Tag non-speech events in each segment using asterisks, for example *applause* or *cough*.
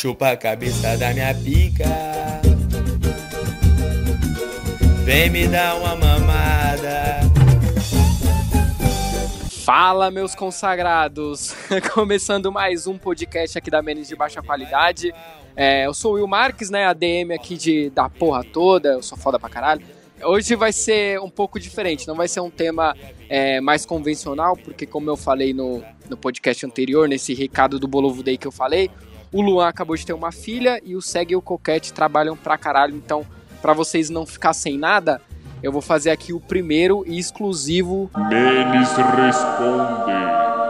Chupa a cabeça da minha pica. Vem me dar uma mamada. Fala, meus consagrados! *laughs* Começando mais um podcast aqui da Menes de Baixa Qualidade. É, eu sou o Will Marques, né? ADM aqui de, da porra toda, eu sou foda pra caralho. Hoje vai ser um pouco diferente, não vai ser um tema é, mais convencional, porque como eu falei no, no podcast anterior, nesse recado do Bolovo Day que eu falei, o Luan acabou de ter uma filha e o Seg e o Coquete trabalham pra caralho. Então, para vocês não ficar sem nada, eu vou fazer aqui o primeiro e exclusivo. Menes responde.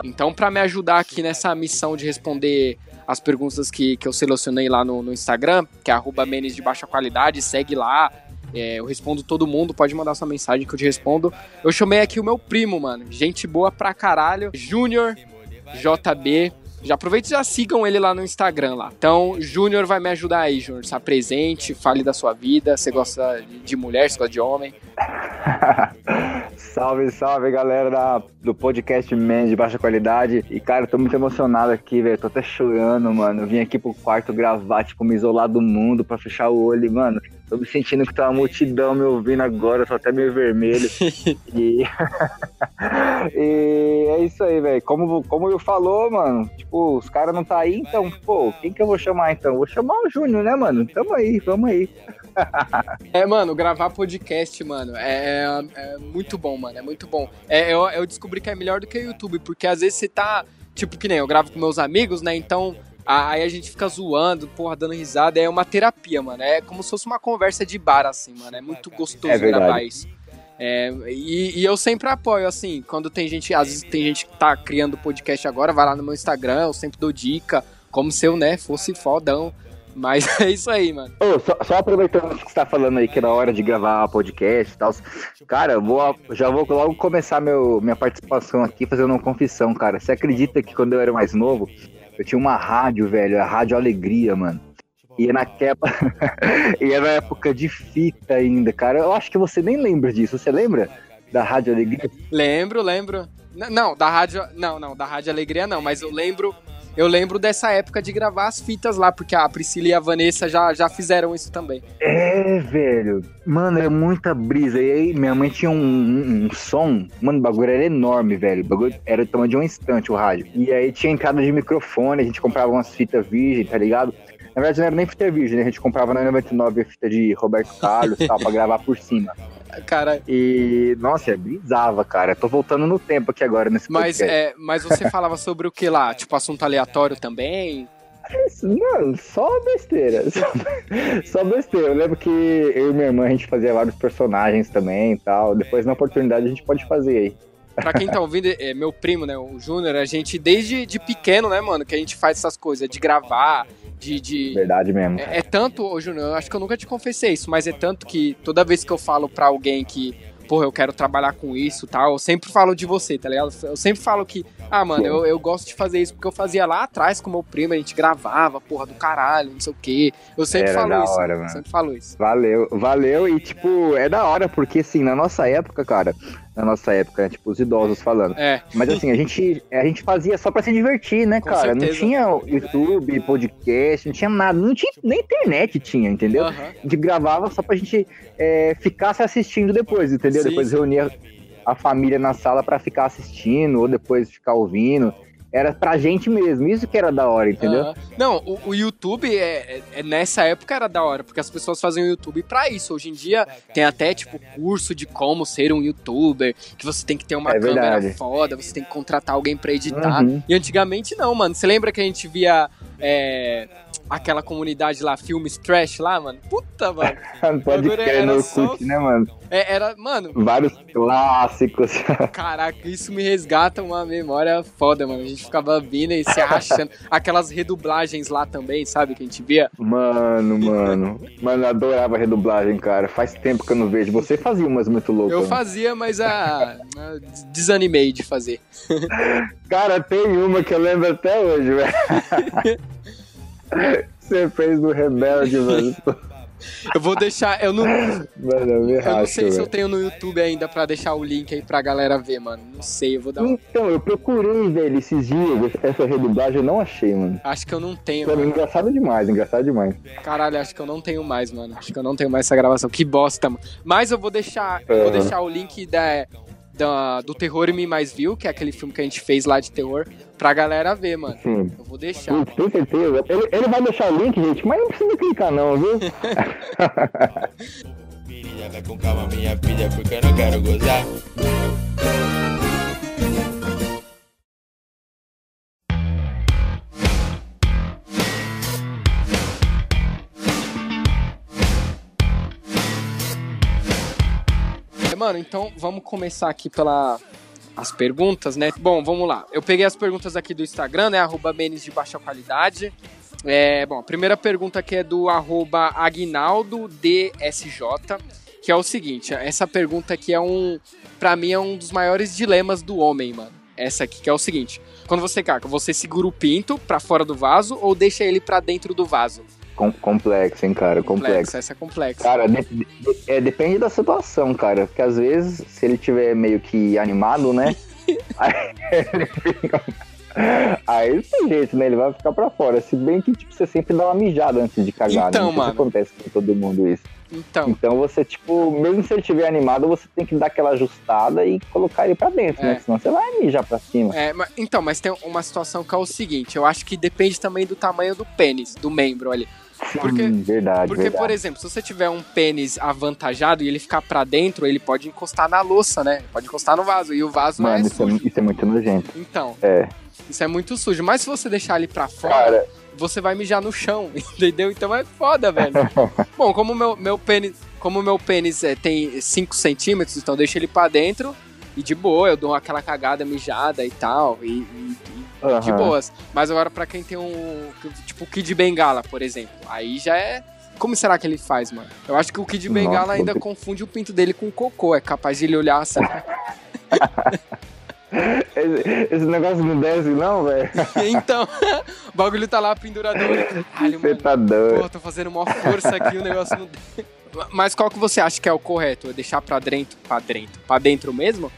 Então, para me ajudar aqui nessa missão de responder as perguntas que, que eu selecionei lá no, no Instagram, que é Menes de Baixa Qualidade, segue lá. É, eu respondo todo mundo, pode mandar sua mensagem que eu te respondo. Eu chamei aqui o meu primo, mano. Gente boa pra caralho. Júnior JB. Já aproveita e já sigam ele lá no Instagram lá. Então, Júnior vai me ajudar aí, Júnior. Se apresente, fale da sua vida. Você gosta de mulher, você gosta de homem? *laughs* salve, salve, galera da, do podcast Man de baixa qualidade. E, cara, eu tô muito emocionado aqui, velho. Tô até chorando, mano. Eu vim aqui pro quarto gravar, tipo, me isolar do mundo pra fechar o olho. Mano, Tô me sentindo que tá uma multidão me ouvindo agora, só até meio vermelho. *laughs* e... *laughs* e é isso aí, velho. Como, como eu falou, mano, tipo, os caras não tá aí, então, pô, quem que eu vou chamar então? Vou chamar o Júnior, né, mano? Tamo aí, vamos aí. *laughs* é, mano, gravar podcast, mano, é, é, é, muito bom, mano, é muito bom. É, eu, eu descobri que é melhor do que o YouTube, porque às vezes você tá, tipo, que nem eu gravo com meus amigos, né, então Aí a gente fica zoando, porra, dando risada. É uma terapia, mano. É como se fosse uma conversa de bar, assim, mano. É muito gostoso é gravar isso. É, e, e, eu sempre apoio, assim, quando tem gente, às vezes tem gente que tá criando podcast agora, vai lá no meu Instagram, eu sempre dou dica, como se eu, né, fosse fodão. Mas *laughs* é isso aí, mano. Oh, só, só, aproveitando que você tá falando aí que era hora de gravar podcast e tal. Cara, vou, já vou logo começar meu, minha participação aqui fazendo uma confissão, cara. Você acredita que quando eu era mais novo, eu tinha uma rádio, velho, a Rádio Alegria, mano. E é naquela. *laughs* e era na época de fita ainda, cara. Eu acho que você nem lembra disso. Você lembra da Rádio Alegria? Lembro, lembro. Não, da Rádio. Não, não, da Rádio Alegria não, mas eu lembro eu lembro dessa época de gravar as fitas lá, porque a Priscila e a Vanessa já, já fizeram isso também. É, velho. Mano, é muita brisa. E aí, minha mãe tinha um, um, um som. Mano, o bagulho era enorme, velho. O bagulho era do tamanho de um instante o rádio. E aí tinha entrada de microfone, a gente comprava umas fitas virgem, tá ligado? Na verdade, não era nem fita virgem, né? A gente comprava na 99 a fita de Roberto Carlos e tal, pra gravar por cima. *laughs* Cara. E, nossa, é brisava, cara. Tô voltando no tempo aqui agora nesse mas, é, mas você *laughs* falava sobre o que lá? Tipo, assunto aleatório também? Mano, só besteira. *laughs* Só, besteira. Eu lembro que eu e minha irmã a gente fazia vários personagens também e tal. Depois, na oportunidade, a gente pode fazer aí. Pra quem tá ouvindo, é meu primo, né, o Júnior, a gente, desde de pequeno, né, mano, que a gente faz essas coisas, de gravar, de. de... Verdade mesmo. É, é tanto, ô Júnior, acho que eu nunca te confessei isso, mas é tanto que toda vez que eu falo pra alguém que, porra, eu quero trabalhar com isso tal, eu sempre falo de você, tá ligado? Eu sempre falo que, ah, mano, eu, eu gosto de fazer isso porque eu fazia lá atrás com meu primo, a gente gravava, porra, do caralho, não sei o quê. Eu sempre Era falo isso. Hora, mano. Sempre falo isso. Valeu, valeu, e tipo, é da hora, porque assim, na nossa época, cara, na nossa época, né? Tipo, os idosos falando. É. Mas assim, a gente, a gente fazia só pra se divertir, né, Com cara? Certeza. Não tinha YouTube, podcast, não tinha nada. Não tinha, nem internet tinha, entendeu? Uhum. A gente gravava só pra gente é, ficar se assistindo depois, entendeu? Sim. Depois reunia a família na sala para ficar assistindo, ou depois ficar ouvindo era pra gente mesmo. Isso que era da hora, entendeu? Uhum. Não, o, o YouTube, é, é, nessa época era da hora, porque as pessoas faziam o YouTube pra isso. Hoje em dia tem até, tipo, curso de como ser um youtuber, que você tem que ter uma é câmera foda, você tem que contratar alguém pra editar. Uhum. E antigamente não, mano. Você lembra que a gente via. É, aquela comunidade lá, filmes trash lá, mano. Puta, mano. *laughs* Pode crer no Orkut, né, mano? É, era, mano. Vários clássicos. *laughs* Caraca, isso me resgata uma memória foda, mano. A gente ficava vindo e se arrastando. *laughs* Aquelas redublagens lá também, sabe? Que a gente via. Mano, mano. Mano, eu adorava redublagem, cara. Faz tempo que eu não vejo. Você fazia umas muito loucas. Eu fazia, mas a. a desanimei de fazer. cara, tem uma que eu lembro até hoje, velho. Você fez do Rebelde, mano. Eu vou deixar. Eu não, Mano, eu me eu não racho, sei se eu tenho no YouTube ainda pra deixar o link aí pra galera ver, mano. Não sei, eu vou dar um. Então, eu procurei, velho, esses dias, essa redublagem eu não achei, mano. Acho que eu não tenho. Mano. engraçado demais, engraçado demais. Caralho, acho que eu não tenho mais, mano. Acho que eu não tenho mais essa gravação. Que bosta, mano. Mas eu vou deixar. Eu vou deixar o link da, da- do Terror Me Mais Viu, que é aquele filme que a gente fez lá de terror, pra galera ver, mano. Sim. Eu vou deixar. Sim, Com certeza. Ele, ele vai deixar o link, gente, mas não precisa clicar não, viu? Vai com calma, minha filha, porque eu não quero gozar. Mano, então vamos começar aqui pela as perguntas, né? Bom, vamos lá. Eu peguei as perguntas aqui do Instagram, né? Arroba Menes de baixa qualidade. É, bom, a primeira pergunta aqui é do arroba Agnaldo DSJ, que é o seguinte, essa pergunta aqui é um, pra mim é um dos maiores dilemas do homem, mano. Essa aqui que é o seguinte, quando você caca, você segura o pinto pra fora do vaso ou deixa ele pra dentro do vaso? Com- complexo, hein, cara, complexo. essa é complexa. Cara, de- de- é, depende da situação, cara. Porque às vezes, se ele tiver meio que animado, né? *laughs* aí ele fica. Aí não tem jeito, né? Ele vai ficar pra fora. Se bem que, tipo, você sempre dá uma mijada antes de cagar, Então, né? Sei se mano. acontece com todo mundo isso. Então, Então você, tipo, mesmo se ele estiver animado, você tem que dar aquela ajustada e colocar ele pra dentro, É. né? Senão você vai mijar pra cima. É, ma- então, mas tem uma situação que é o seguinte, eu acho que depende também do tamanho do pênis, do membro ali. Porque, Hum, verdade, porque verdade. por exemplo, se você tiver um pênis avantajado e ele ficar pra dentro, ele pode encostar na louça, né? Pode encostar no vaso, e o vaso não é Mano, isso é, sujo. isso é muito nojento. Então, É. isso é muito sujo. Mas se você deixar ele pra fora, Cara, você vai mijar no chão, *laughs* entendeu? Então é foda, velho. *laughs* Bom, como meu, meu pênis, como meu pênis é, tem 5 centímetros, então eu deixo ele pra dentro e de boa, eu dou aquela cagada mijada e tal, e, e- e de boas. Mas agora pra quem tem um, tipo o Kid Bengala, por exemplo, aí já é... Como será que ele faz, mano? Eu acho que o Kid Bengala Nossa, ainda confunde o pinto dele com o cocô, é capaz de ele olhar assim. *laughs* Esse, esse negócio não desce, não, velho? *laughs* então, o bagulho tá lá pendurador. Caralho, Você tá doido. Pô, tô fazendo maior força aqui, o negócio não. *laughs* Mas qual que você acha que é o correto? É deixar pra dentro, pra dentro, pra dentro mesmo?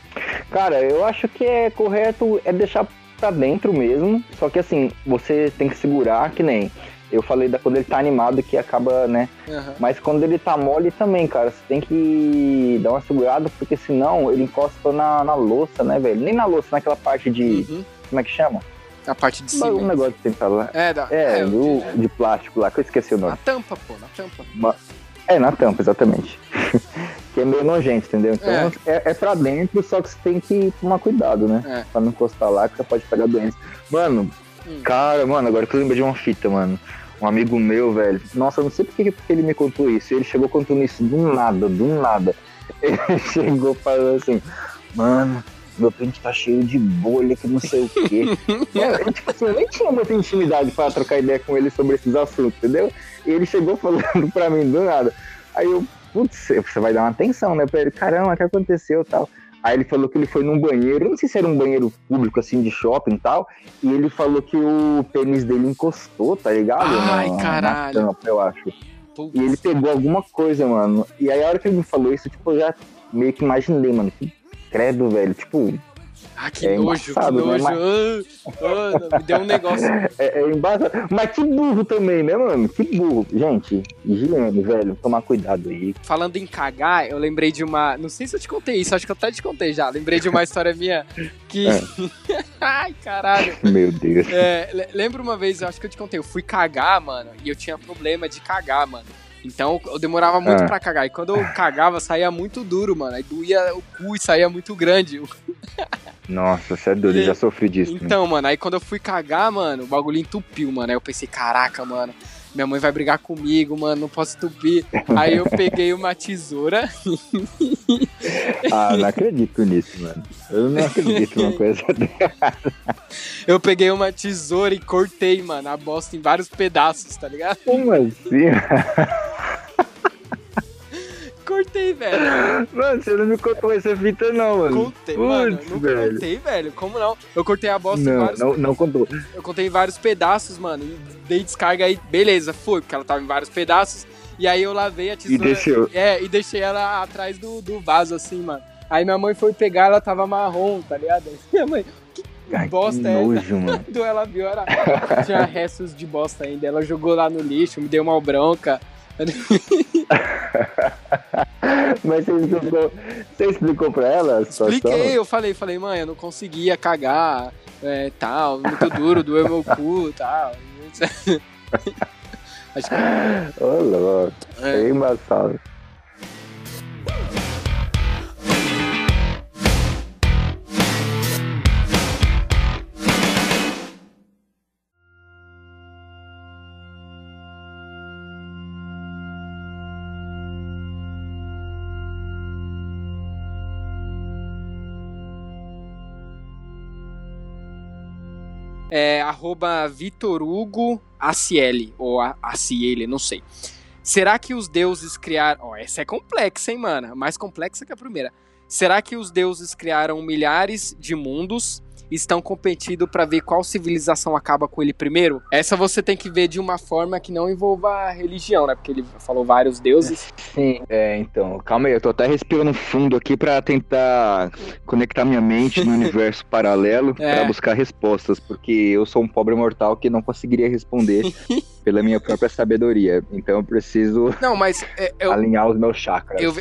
Cara, eu acho que é correto é deixar pra dentro mesmo. Só que assim, você tem que segurar, que nem. Eu falei da quando ele tá animado que acaba, né? Aham. Mas quando ele tá mole também, cara, você tem que dar uma segurada, porque senão ele encosta na, na louça, né, velho? Nem na louça, naquela parte de. Uhum. Como é que chama? A parte de Um cima. negócio que tem que falar. É, da, É, é, do, de plástico lá, que eu esqueci o na nome. tampa, pô, na tampa. É, na tampa, exatamente. *laughs* que é meio nojento, entendeu? Então É. é, é pra dentro, só que você tem que tomar cuidado, né? É. Pra não encostar lá, que você pode pegar doença. Mano, Hum. cara, mano, agora que eu lembrei de uma fita, mano. Um amigo meu, velho. Nossa, eu não sei por que porque ele me contou isso. Ele chegou contando isso do nada, do nada. *laughs* Ele chegou falando assim, mano, meu pente tá cheio de bolha, que não sei o quê. *laughs* Mano, tipo assim, eu nem tinha muita intimidade pra trocar ideia com ele sobre esses assuntos, entendeu? E ele chegou *laughs* falando pra mim do nada. Aí eu, putz, você vai dar uma atenção, né? Pra ele, caramba, o que aconteceu tal. Aí ele falou que ele foi num banheiro, eu não sei se era um banheiro público, assim, de shopping e tal, e ele falou que o pênis dele encostou, tá ligado? Ai, Na- caralho. Na tampa, eu acho. Putz. E ele pegou alguma coisa, mano. E aí a hora que ele me falou isso, tipo, eu já meio que imaginei, mano. Que credo, velho. Tipo, Ah, que é nojo, que embaçado, né? nojo. Mas- Ah, ah, me deu um negócio. *laughs* é, é embaçado. Mas que burro também, né, mano? Que burro. Gente, higiene, velho. Tomar cuidado aí. Falando em cagar, eu lembrei de uma. Não sei se eu te contei isso, acho que eu até te contei já. Lembrei de uma história minha que. É. *laughs* Ai, caralho. Meu Deus. É, le- lembro uma vez, eu acho que eu te contei, eu fui cagar, mano, e eu tinha problema de cagar, mano. Então eu demorava muito Ah. pra cagar. E quando eu cagava, saía muito duro, mano. Aí doía o cu e saía muito grande. Nossa, você é doido. Eu já *laughs* sofri disso. né? Então, mano, aí quando eu fui cagar, mano, o bagulho entupiu, mano. Aí eu pensei, caraca, mano, minha mãe vai brigar comigo, mano, não posso entupir. Aí eu peguei uma tesoura. Ah, não acredito nisso, mano. Eu não acredito numa coisa *laughs* dessa. Eu peguei uma tesoura e cortei, mano, a bosta em vários pedaços, tá ligado? Como assim? *laughs* Cortei, velho. Mano, você não me contou essa fita, não, mano. Contei, mano. Putz, Não velho. contei, velho. Como não? Eu cortei a bosta em Não, vários. não, não contou. Eu contei em vários pedaços, mano. E dei descarga aí, beleza, foi, porque ela tava em vários pedaços. E aí eu lavei a E tesoura. deixou. É, e deixei ela atrás do, do vaso, assim, mano. Aí minha mãe foi pegar, ela tava marrom, tá ligado? *laughs* Minha mãe, Ai, bosta que é essa? nojo, mano. *laughs* quando ela viu, era... tinha restos de bosta ainda. Ela jogou lá no lixo, me deu uma bronca. *laughs* Mas você explicou, você explicou pra ela? Expliquei, eu falei, falei, mãe, eu não conseguia cagar, é, tal, muito duro, doeu meu cu, tal. *laughs* Acho que Ô, louco. é, É embaçado. É arroba Vitor Hugo Aciele, ou A- Aciele, não sei. Será que os deuses criaram. Ó, essa é complexa, hein, mano? Mais complexa que a primeira. Será que os deuses criaram milhares de mundos estão competindo pra ver qual civilização acaba com ele primeiro? Essa você tem que ver de uma forma que não envolva a religião, né? Porque ele falou vários deuses. *laughs* Sim, é, então, calma aí, eu tô até respirando fundo aqui pra tentar conectar minha mente no *laughs* universo paralelo É. pra buscar respostas, porque eu sou um pobre mortal que não conseguiria responder *laughs* pela minha própria sabedoria. Então eu preciso Não, mas é, eu, alinhar os meus chakras. Eu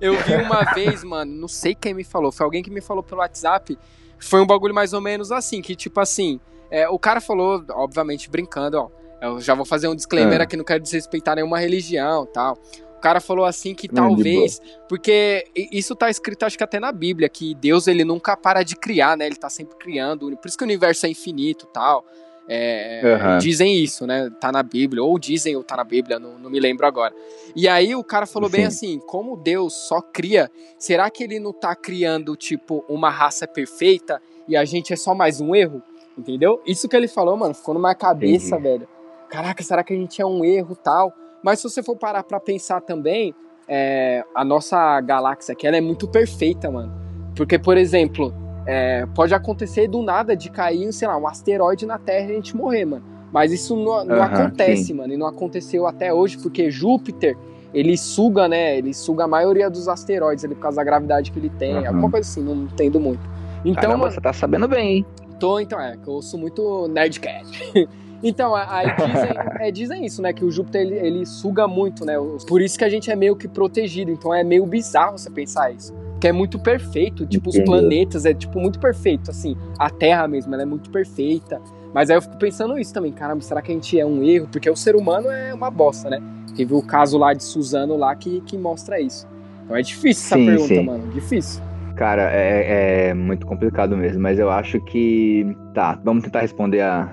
eu vi uma vez, mano, não sei quem me falou, foi alguém que me falou pelo WhatsApp. Foi um bagulho mais ou menos assim, que tipo assim, é, o cara falou, obviamente brincando, ó. Eu já vou fazer um disclaimer Ah. aqui, não quero desrespeitar nenhuma religião tal. O cara falou assim que talvez, porque isso tá escrito acho que até na Bíblia, que Deus ele nunca para de criar, né? Ele tá sempre criando, por isso que o universo é infinito tal. É, Aham. Dizem isso, né? Tá na Bíblia, ou dizem ou tá na Bíblia, não, não me lembro agora. E aí o cara falou bem Sim. assim: como Deus só cria, será que ele não tá criando, tipo, uma raça perfeita e a gente é só mais um erro? Entendeu? Isso que ele falou, mano, ficou numa cabeça, Entendi. velho. Caraca, será que a gente é um erro tal? Mas se você for parar pra pensar também, é, a nossa galáxia aqui ela é muito perfeita, mano. Porque, por exemplo, é, pode acontecer do nada de cair, sei lá, um asteroide na Terra e a gente morrer, mano. Mas isso não, não Aham, acontece, sim. mano. E não aconteceu até hoje, porque Júpiter, ele suga, né? Ele suga a maioria dos asteroides ali por causa da gravidade que ele tem. Aham. Alguma coisa assim, não entendo muito. Então, Caramba, mano, você tá sabendo bem, hein? tô, então, é, que eu sou muito nerdcat. *laughs* Então, aí dizem, é, dizem isso, né? Que o Júpiter ele, ele suga muito, né? Por isso que a gente é meio que protegido. Então é meio bizarro você pensar isso. Que é muito perfeito. Tipo, os Entendi. planetas é tipo muito perfeito. Assim, a Terra mesmo, ela é muito perfeita. Mas aí eu fico pensando isso também, caramba, será que a gente é um erro? Porque o ser humano é uma bosta, né? Teve o caso lá de Suzano lá que, que mostra isso. Então é difícil essa Sim, pergunta, sim. mano. Difícil. Cara, é, é muito complicado mesmo, mas eu acho que. Tá, vamos tentar responder a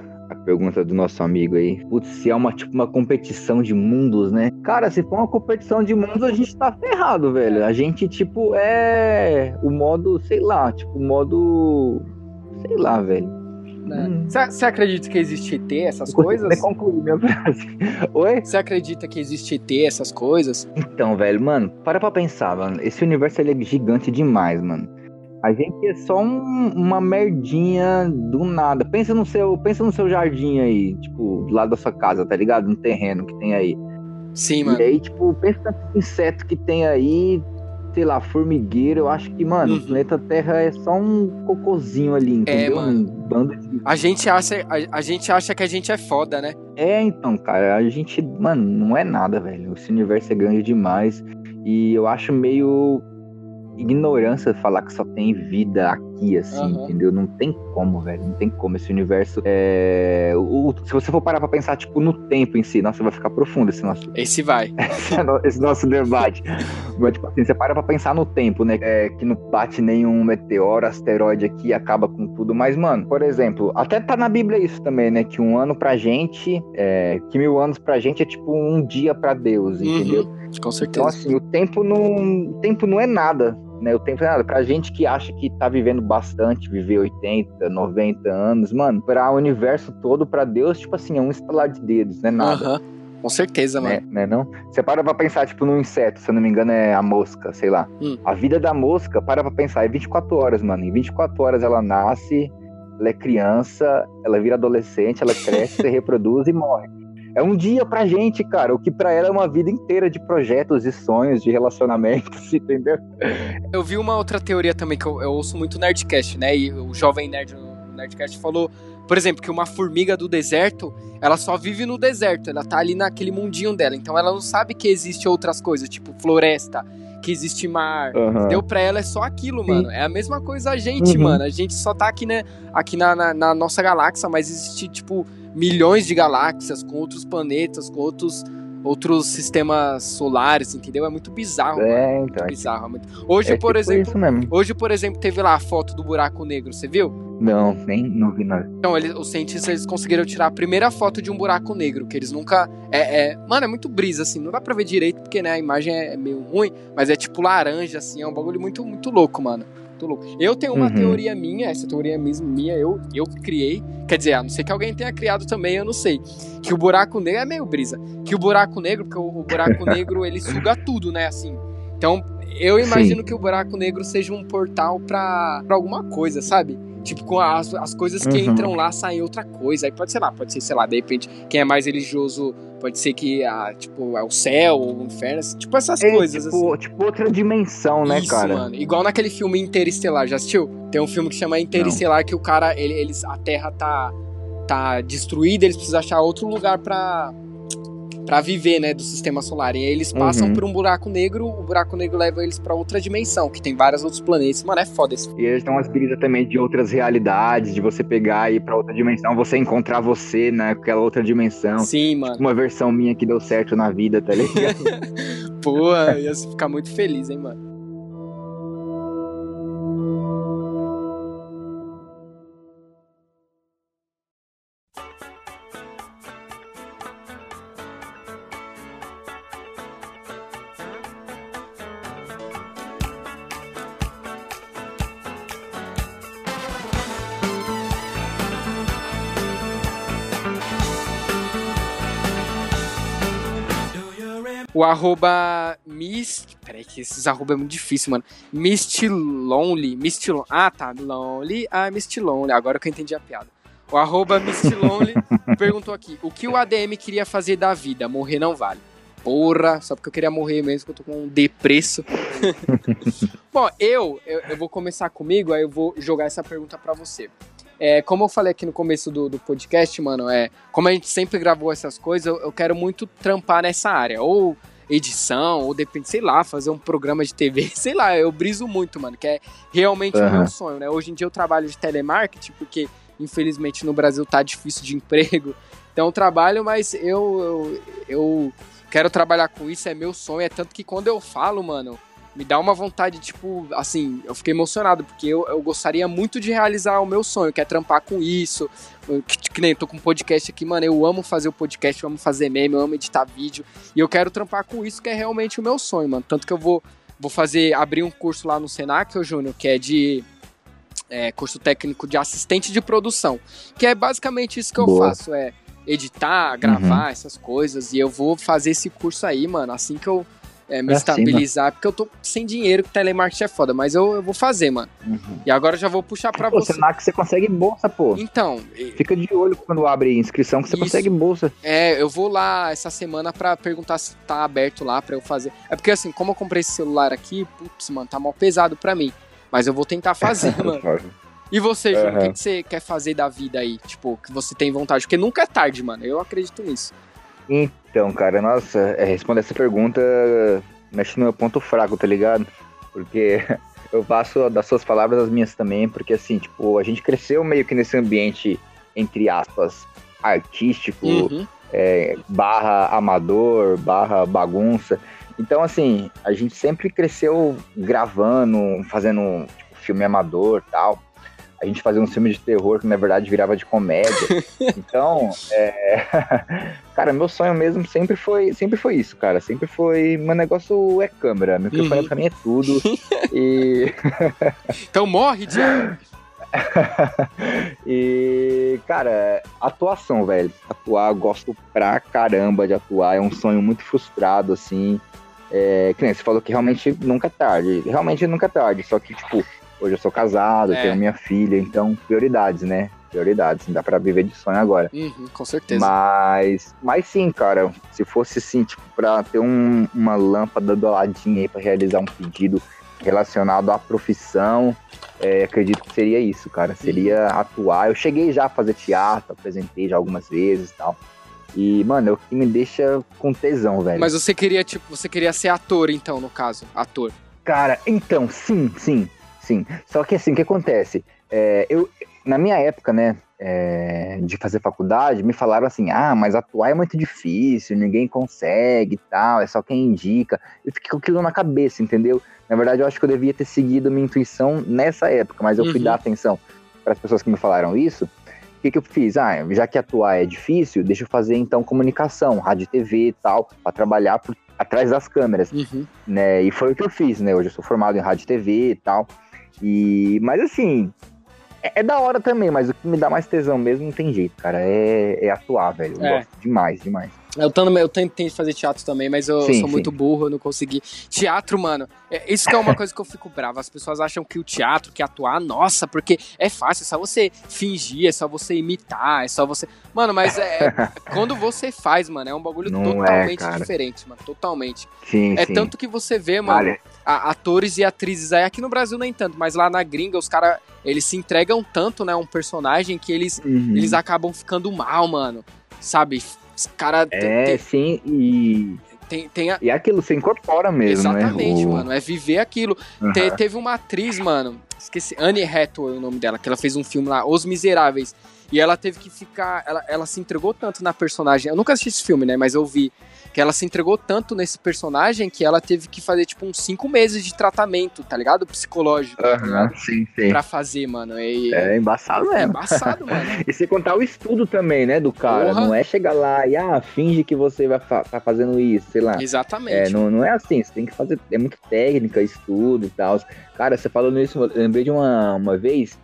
pergunta do nosso amigo aí. Putz, se é uma, tipo, uma competição de mundos, né? Cara, se for uma competição de mundos, a gente tá ferrado, velho. A gente, tipo, é. O modo, sei lá, tipo, o modo. Sei lá, velho. Hum. Você acredita que existe ET, essas coisas? *laughs* concluir minha frase. Oi? Você acredita que existe ET, essas coisas? Então, velho, mano, para pra pensar, mano. Esse universo ele é gigante demais, mano. A gente é só um- uma merdinha do nada. Pensa no seu, pensa no seu jardim aí, tipo, do lado da sua casa, tá ligado? No terreno que tem aí. Sim, mano. E aí, tipo, pensa no inseto que tem aí, sei lá, formigueiro. Eu acho que, mano, Uhum. o planeta Terra é só um cocôzinho ali, entendeu? mano. Um bando de. A gente acha, a, a gente acha que a gente é foda, né? É, então, cara, a gente, mano, não é nada, velho. Esse universo é grande demais. E eu acho meio ignorância falar que só tem vida aqui, assim, Aham. entendeu? Não tem como, velho. Não tem como. Esse universo é. o- se você for parar pra pensar, tipo, no tempo em si, nossa, vai ficar profundo esse nosso, Esse vai. *laughs* esse nosso debate. Mas, tipo assim, você para pra pensar no tempo, né? É, que não bate nenhum meteoro, asteroide aqui e acaba com tudo. Mas, mano, por exemplo, até tá na Bíblia isso também, né? Que um ano pra gente, é, que mil anos pra gente é tipo um dia pra Deus, entendeu? Uhum, com Então, certeza. assim, o tempo não, o tempo não é nada, né? O tempo não é nada. Pra gente que acha que tá vivendo bastante, viver 80, 90 anos, mano, pra o universo todo, pra Deus, tipo assim, é um estalar de dedos, não é nada. Aham. Com certeza, Né, mano. né, não? Você para pra pensar, tipo, num inseto, se eu não me engano, é a mosca, sei lá. Hum. A vida da mosca, para pra pensar, é 24 horas, mano. Em 24 horas ela nasce, ela é criança, ela vira adolescente, ela cresce, *laughs* se reproduz e morre. É um dia pra gente, cara. O que pra ela é uma vida inteira de projetos e sonhos, de relacionamentos, *laughs* entendeu? Eu vi uma outra teoria também, que eu, eu ouço muito Nerdcast, né? E o jovem nerd no Nerdcast falou, por exemplo, que uma formiga do deserto, ela só vive no deserto, ela tá ali naquele mundinho dela. Então ela não sabe que existe outras coisas, tipo floresta, que existe mar. Aham. Deu pra ela é só aquilo, Sim. mano. É a mesma coisa a gente, Uhum. mano. A gente só tá aqui, né, aqui na, na, na nossa galáxia, mas existe, tipo, milhões de galáxias com outros planetas, com outros, outros sistemas solares, entendeu? É muito bizarro. É, Muito então. bizarro. é muito- Hoje, é por tipo exemplo. Hoje, por exemplo, teve lá a foto do buraco negro, você viu? Não, nem não vi nada. Então, eles, os cientistas eles conseguiram tirar a primeira foto de um buraco negro, que eles nunca. É, é- mano, é muito brisa, assim, não dá pra ver direito, porque né, a imagem é meio ruim, mas é tipo laranja, assim, é um bagulho muito, muito louco, mano. Eu tenho uma Uhum. teoria minha, essa teoria mesmo minha, eu, eu criei. Quer dizer, a não ser que alguém tenha criado também, eu não sei. Que o buraco negro é meio brisa. Que o buraco negro, porque o, o buraco *laughs* negro ele suga tudo, né? Assim. Então, eu imagino Sim. que o buraco negro seja um portal pra alguma coisa, sabe? Tipo, com as, as coisas que Uhum. entram lá saem outra coisa. Aí pode ser lá, pode ser, sei lá, de repente, quem é mais religioso pode ser que, ah, tipo, é o céu ou o inferno, assim, tipo essas É, coisas, tipo, assim. tipo outra dimensão, né, Isso, cara? mano. Igual naquele filme Interestelar, já assistiu? Tem um filme que chama Interestelar que o cara, ele, eles, a Terra tá, tá destruída, eles precisam achar outro lugar pra, pra viver, né, do sistema solar. E aí eles passam Uhum. por um buraco negro, o buraco negro leva eles pra outra dimensão, que tem vários outros planetas. Mano, é foda esse. E eles têm uma espírita também de outras realidades, de você pegar e ir pra outra dimensão, você encontrar você naquela outra dimensão. Sim, mano. Uma versão minha que deu certo na vida, tá ligado? *laughs* Pô, ia ficar muito feliz, hein, mano. O arroba Mist. Peraí, que esses arroba é muito difícil, mano. Mistlonely. Mistlon... Ah, tá. Lonely. Ah, Mistlonely. Agora que eu entendi a piada. O arroba Mistlonely *laughs* perguntou aqui: o que o ADM queria fazer da vida? Morrer não vale. Porra, só porque eu queria morrer mesmo, que eu tô com um depresso. *laughs* Bom, eu, eu, eu vou começar comigo, aí eu vou jogar essa pergunta pra você. É, como eu falei aqui no começo do, do podcast, mano, é, como a gente sempre gravou essas coisas, eu, eu quero muito trampar nessa área. Ou edição, ou depende, sei lá, fazer um programa de TV, *laughs* sei lá, eu briso muito, mano, que é realmente o Aham. meu sonho, né? Hoje em dia eu trabalho de telemarketing, porque infelizmente no Brasil tá difícil de *laughs* emprego. Então eu trabalho, mas eu, eu, eu quero trabalhar com isso, é meu sonho. É tanto que quando eu falo, mano, me dá uma vontade, tipo, assim, eu fiquei emocionado, porque eu, eu gostaria muito de realizar o meu sonho, que é trampar com isso. Eu- Que, que nem eu tô com um podcast aqui, mano, eu amo fazer o podcast, eu amo fazer meme, eu amo editar vídeo. E eu quero trampar com isso, que é realmente o meu sonho, mano. Tanto que eu vou, vou fazer, abrir um curso lá no Senac, ô Júnior, que é de é, curso técnico de assistente de produção. Que é basicamente isso que eu Boa. faço, é editar, gravar essas coisas. E eu vou fazer esse curso aí, mano, assim que eu é, me Pra cima. estabilizar, porque eu tô sem dinheiro, que telemarketing é foda, mas eu, eu vou fazer, mano. Uhum. E agora eu já vou puxar pra Pô, você. Senac você consegue bolsa, pô. Então, Fica de olho quando abre inscrição que você Isso. consegue bolsa. é, eu vou lá essa semana pra perguntar se tá aberto lá pra eu fazer. É porque assim, como eu comprei esse celular aqui, putz, mano, tá mal pesado pra mim. Mas eu vou tentar fazer, *laughs* mano. E você, Júnior, o que, que você quer fazer da vida aí? Tipo, que você tem vontade? Porque nunca é tarde, mano. Eu acredito nisso. Então, cara, nossa, é, responder essa pergunta mexe no meu ponto fraco, tá ligado? Porque *laughs* eu passo das suas palavras as minhas também, porque assim, tipo, a gente cresceu meio que nesse ambiente, entre aspas, artístico, Uhum. é, barra amador, barra bagunça. Então, assim, a gente sempre cresceu gravando, fazendo tipo, filme amador tal. A gente fazia um filme de terror que na verdade virava de comédia. *laughs* então, é... *laughs* cara, meu sonho mesmo sempre foi, sempre foi isso, cara. Sempre foi. Meu negócio é câmera. Microfone Uhum. pra mim é tudo. *laughs* e. Então morre, Diabo. e, cara, atuação, velho. Atuar, gosto pra caramba de atuar. É um sonho muito frustrado, assim. É, que nem você falou que realmente nunca é tarde. Realmente nunca é tarde. Só que, tipo, hoje eu sou casado, É. tenho minha filha, então, prioridades, né? prioridades. Dá pra viver de sonho agora. Uhum, com certeza. Mas, mas sim, cara, se fosse assim, tipo, pra ter um- uma lâmpada do ladinho aí pra realizar um pedido relacionado à profissão, é, acredito que seria isso, cara. Seria atuar. Eu cheguei já a fazer teatro, apresentei já algumas vezes e tal. E, mano, é o que me deixa com tesão, velho. Mas você queria, tipo, você queria ser ator, então, no caso. Ator. Cara, então, sim, sim, sim. Só que assim, o que acontece? É, eu, na minha época, né, é, de fazer faculdade, me falaram assim, ah, mas atuar é muito difícil, ninguém consegue e tal, é só quem indica. Eu fiquei com aquilo na cabeça, entendeu? Na verdade, eu acho que eu devia ter seguido minha intuição nessa época, mas eu fui Uhum. dar atenção para as pessoas que me falaram isso. O que, que eu fiz? Ah, já que atuar é difícil, deixa eu fazer então comunicação, rádio e TV e tal, para trabalhar por, atrás das câmeras Uhum. né? E foi o que eu fiz, né? Hoje eu sou formado em rádio e TV e tal. E, mas assim, é, é da hora também, mas o que me dá mais tesão mesmo não tem jeito, cara. É, é atuar, velho. Eu É. gosto demais, demais. Eu, tando, eu tentei fazer teatro também, mas eu Sim, sou sim. muito burro, eu não consegui. Teatro, mano, é- isso que é uma *laughs* coisa que eu fico bravo. As pessoas acham que o teatro, que atuar, nossa, porque é fácil, é só você fingir, é só você imitar, é só você. Mano, mas é, *laughs* quando você faz, mano, é um bagulho Não é, totalmente diferente, mano. Totalmente. Sim, É tanto que você vê, mano, Olha, atores e atrizes aí, aqui no Brasil nem tanto, mas lá na gringa, os caras, eles se entregam tanto, né, um personagem que eles, uhum. eles acabam ficando mal, mano. Sabe? Os caras É, tem, sim, e, tem, tem a- e aquilo se incorpora mesmo, Exatamente, né? O- mano. É viver aquilo. Aham. Te- teve uma atriz, mano, esqueci, Anne Hathaway o nome dela, que ela fez um filme lá, Os Miseráveis. E ela teve que ficar. Ela, ela se entregou tanto na personagem. Eu nunca assisti esse filme, né? Mas eu vi. Que ela se entregou tanto nesse personagem que ela teve que fazer, tipo, uns cinco meses de tratamento, tá ligado? Psicológico. tá Aham, ligado? sim, sim. Pra fazer, mano. E, É embaçado é mesmo. embaçado, mano. *laughs* E se contar o estudo também, né, do cara. Porra. Não é chegar lá e, ah, finge que você vai fa tá fazendo isso, sei lá. Exatamente. É, não, não é assim, você tem que fazer. É muito técnica, estudo e tal. Cara, você falando isso, eu lembrei de uma, uma vez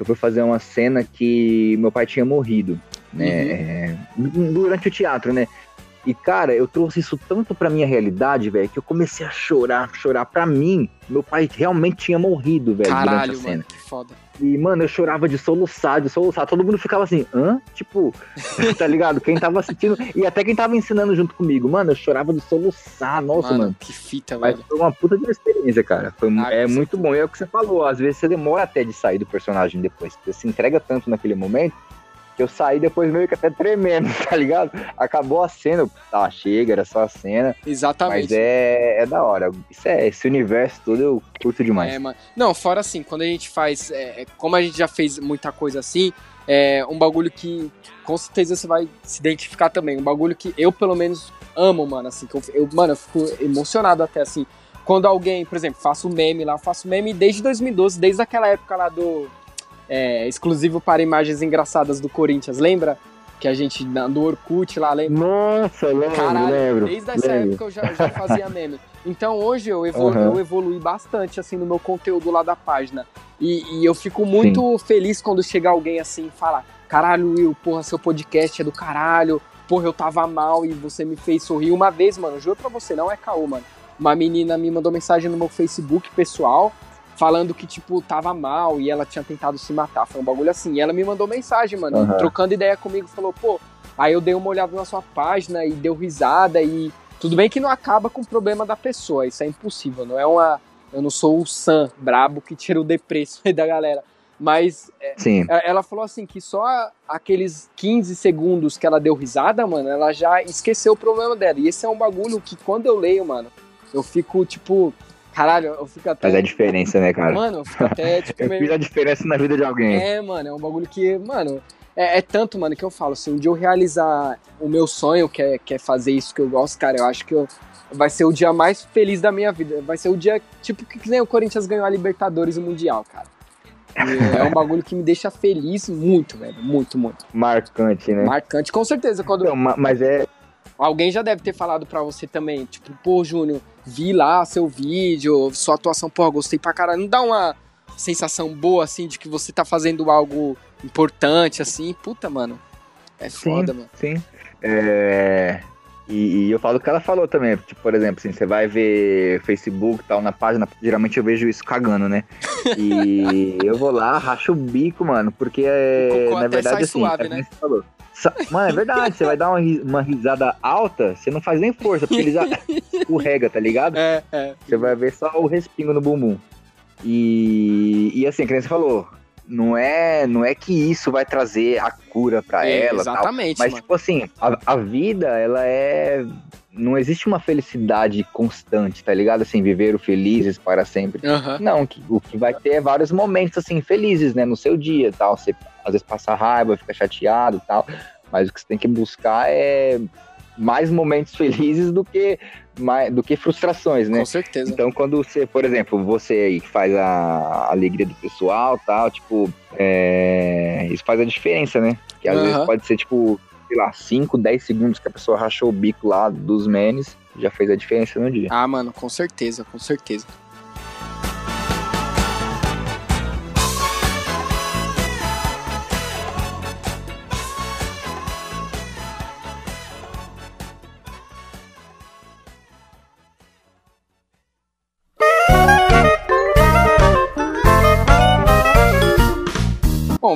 que eu fui fazer uma cena que meu pai tinha morrido, né? Uhum. é, durante o teatro, né? E, cara, eu trouxe isso tanto pra minha realidade, velho, que eu comecei a chorar, chorar. Pra mim, meu pai realmente tinha morrido, velho, durante a cena. mano. Que foda. E, mano, eu chorava de soluçar, de soluçar. Todo mundo ficava assim, hã? Tipo, *laughs* tá ligado? Quem tava assistindo, e até quem tava ensinando junto comigo, mano, eu chorava de soluçar. Nossa, mano. que fita, Mas velho. foi uma puta de experiência, cara. Foi, Ah, é muito bom. E é o que você falou, às vezes você demora até de sair do personagem depois. Você se entrega tanto naquele momento eu saí depois meio que até tremendo, *laughs* tá ligado? Acabou a cena, tá, chega, era só a cena. Exatamente. Mas é, é da hora. Isso é, esse universo todo eu curto demais. É, mano. Não, fora assim, quando a gente faz. é, é, como a gente já fez muita coisa assim, é um bagulho que com certeza você vai se identificar também. Um bagulho que eu, pelo menos, amo, mano. Assim, que eu, eu, mano, eu fico emocionado até assim. Quando alguém, por exemplo, faço meme lá, faço meme desde 2012, desde aquela época lá do. É, exclusivo para imagens engraçadas do Corinthians, lembra? Que a gente, do Orkut lá, lembra? Nossa, lembro, Caralho, lembro. desde essa lembro. época eu já, já fazia *laughs* meme. Então hoje eu, evolu Aham. eu evolui bastante assim no meu conteúdo lá da página. E, e eu fico muito feliz quando chega alguém assim e fala: Caralho, Will, porra, seu podcast é do caralho. Porra, eu tava mal e você me fez sorrir. Uma vez, mano, juro pra você, não é caô, mano. Uma menina me mandou mensagem no meu Facebook pessoal falando que, tipo, tava mal e ela tinha tentado se matar. Foi um bagulho assim. E ela me mandou mensagem, mano, Aham. trocando ideia comigo. Falou, pô, aí eu dei uma olhada na sua página e deu risada e. Tudo bem que não acaba com o problema da pessoa, isso é impossível, não é uma. Eu não sou o Sam brabo que tira o depreço *laughs* aí da galera. Mas Sim. ela- ela falou assim que só aqueles 15 segundos que ela deu risada, mano, ela já esqueceu o problema dela. E esse é um bagulho que quando eu leio, mano, eu fico tipo. Caralho, eu fico até. Faz a diferença, né, cara? Mano, eu fico até *laughs* tipo. eu meio- fiz a diferença na vida de alguém. é, mano, é um bagulho que, mano, é, é tanto, mano, que eu falo, assim, um dia eu realizar o meu sonho, que é, que é fazer isso que eu gosto, cara, eu acho que eu, vai ser o dia mais feliz da minha vida. Vai ser o dia, tipo, que, que nem o Corinthians ganhou a Libertadores e o Mundial, cara. E *laughs* é um bagulho que me deixa feliz muito, velho, muito, muito. Marcante, né? Marcante, com certeza, quando Não, ma- mas é. Alguém já deve ter falado pra você também, tipo, pô, Júnior, vi lá seu vídeo, sua atuação, pô, gostei pra caralho. Não dá uma sensação boa, assim, de que você tá fazendo algo importante, assim? Puta, mano. É Sim, foda, mano. sim. É, E, e eu falo o que ela falou também. Tipo, por exemplo, assim, você vai ver Facebook e tal na página, geralmente eu vejo isso cagando, né? E *laughs* eu vou lá, racho o bico, mano, porque é, na verdade assim, suave, é né? falou. Mano, é verdade, você vai dar uma, uma risada alta, você não faz nem força, porque ele já escorrega, tá ligado? É, é. Você vai ver só o respingo no bumbum. E, e assim, nem você falou, não é, não é que isso vai trazer a cura pra É, ela, tal, Exatamente, mas, mano. tipo assim, a, a vida, ela é. Não existe uma felicidade constante, tá ligado? Assim, viver o felizes para sempre. Aham. Não, o que vai ter é vários momentos, assim, felizes, né? No seu dia e tal. Você às vezes passa raiva, fica chateado e tal. Mas o que você tem que buscar é mais momentos *laughs* felizes do que, mais, do que frustrações, né? Com certeza. Então, quando você, por exemplo, você aí que faz a alegria do pessoal tal, tipo, é, isso faz a diferença, né? Que às Aham. vezes pode ser, tipo, sei lá, 5, 10 segundos que a pessoa rachou o bico lá dos menes, já fez a diferença no dia. Ah, mano, com certeza, com certeza.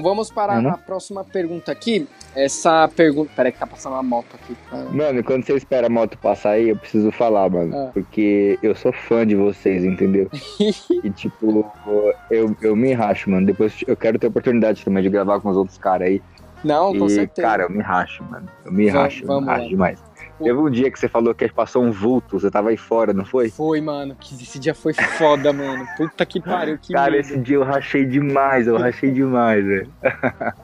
Vamos para Uhum. a próxima pergunta aqui. Essa pergunta. Peraí, que tá passando uma moto aqui. Mano, quando você espera a moto passar aí, eu preciso falar, mano. Ah. Porque eu sou fã de vocês, entendeu? *laughs* e, tipo, eu, eu me racho, mano. Depois eu quero ter oportunidade também de gravar com os outros caras aí. Não, com e, certeza. cara, eu me racho, mano. Eu me Vamos- racho, eu vamos me racho lá. demais. Teve um dia que você falou que passou um vulto, você tava aí fora, não foi? Foi, mano. Esse dia foi foda, mano. Puta que pariu, que Cara, medo. esse dia eu rachei demais, eu rachei demais, velho. *laughs*